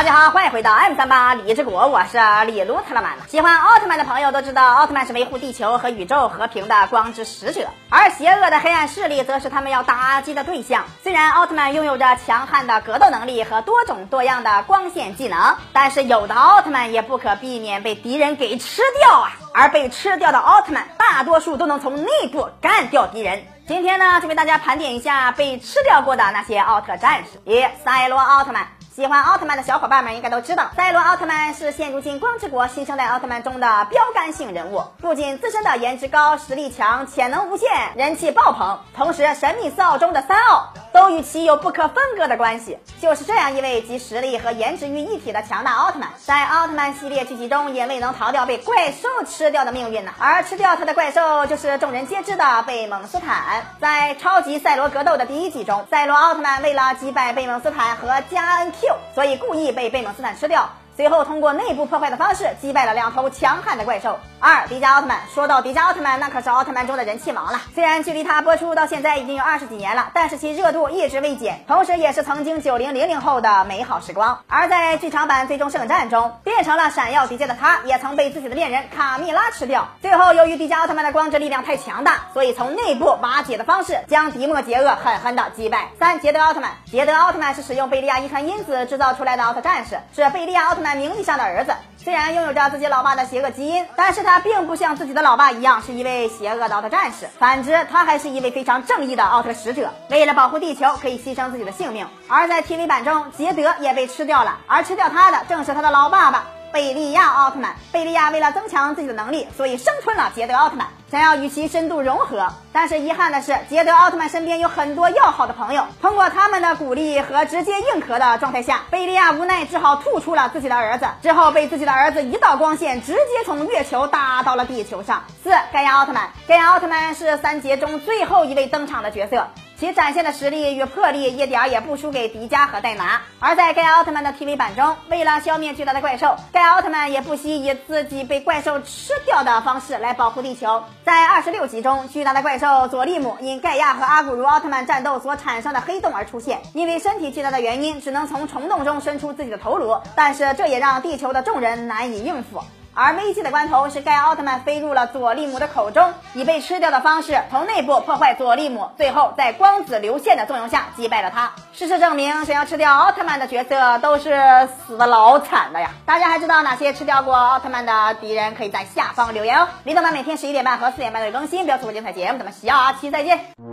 大家好，欢迎回到 M 三八李之国，我是李卢特拉曼。喜欢奥特曼的朋友都知道，奥特曼是维护地球和宇宙和平的光之使者，而邪恶的黑暗势力则是他们要打击的对象。虽然奥特曼拥有着强悍的格斗能力和多种多样的光线技能，但是有的奥特曼也不可避免被敌人给吃掉啊！而被吃掉的奥特曼，大多数都能从内部干掉敌人。今天呢，就为大家盘点一下被吃掉过的那些奥特战士。一、赛罗奥特曼。喜欢奥特曼的小伙伴们应该都知道，赛罗奥特曼是现如今光之国新生代奥特曼中的标杆性人物。不仅自身的颜值高、实力强、潜能无限、人气爆棚，同时神秘四奥中的三奥都与其有不可分割的关系。就是这样一位集实力和颜值于一体的强大奥特曼，在奥特曼系列剧集中也未能逃掉被怪兽吃掉的命运呢。而吃掉他的怪兽就是众人皆知的贝蒙斯坦。在超级赛罗格斗的第一季中，赛罗奥特曼为了击败贝蒙斯坦和加恩 Q。所以故意被贝蒙斯坦吃掉。随后通过内部破坏的方式击败了两头强悍的怪兽。二迪迦奥特曼，说到迪迦奥特曼，那可是奥特曼中的人气王了。虽然距离他播出到现在已经有二十几年了，但是其热度一直未减，同时也是曾经九零零零后的美好时光。而在剧场版最终圣战中，变成了闪耀迪迦的他，也曾被自己的恋人卡蜜拉吃掉。最后由于迪迦奥特曼的光之力量太强大，所以从内部瓦解的方式将迪莫杰厄狠狠的击败。三捷德奥特曼，捷德奥特曼是使用贝利亚遗传因子制造出来的奥特战士，是贝利亚奥特曼。名义上的儿子，虽然拥有着自己老爸的邪恶基因，但是他并不像自己的老爸一样是一位邪恶的奥特战士，反之，他还是一位非常正义的奥特使者。为了保护地球，可以牺牲自己的性命。而在 TV 版中，捷德也被吃掉了，而吃掉他的正是他的老爸爸。贝利亚奥特曼，贝利亚为了增强自己的能力，所以生吞了捷德奥特曼，想要与其深度融合。但是遗憾的是，捷德奥特曼身边有很多要好的朋友，通过他们的鼓励和直接硬壳的状态下，贝利亚无奈只好吐出了自己的儿子，之后被自己的儿子一道光线直接从月球打到了地球上。四盖亚奥特曼，盖亚奥特曼是三杰中最后一位登场的角色。其展现的实力与魄力一点也不输给迪迦和戴拿。而在盖亚奥特曼的 TV 版中，为了消灭巨大的怪兽，盖亚奥特曼也不惜以自己被怪兽吃掉的方式来保护地球。在二十六集中，巨大的怪兽佐利姆因盖亚和阿古茹奥特曼战斗所产生的黑洞而出现，因为身体巨大的原因，只能从虫洞中伸出自己的头颅，但是这也让地球的众人难以应付。而危机的关头是盖奥特曼飞入了佐利姆的口中，以被吃掉的方式从内部破坏佐利姆，最后在光子流线的作用下击败了他。事实证明，想要吃掉奥特曼的角色都是死的老惨的呀！大家还知道哪些吃掉过奥特曼的敌人？可以在下方留言哦。李动漫每天十一点半和四点半都有更新，不要错过精彩节目。咱们下期再见。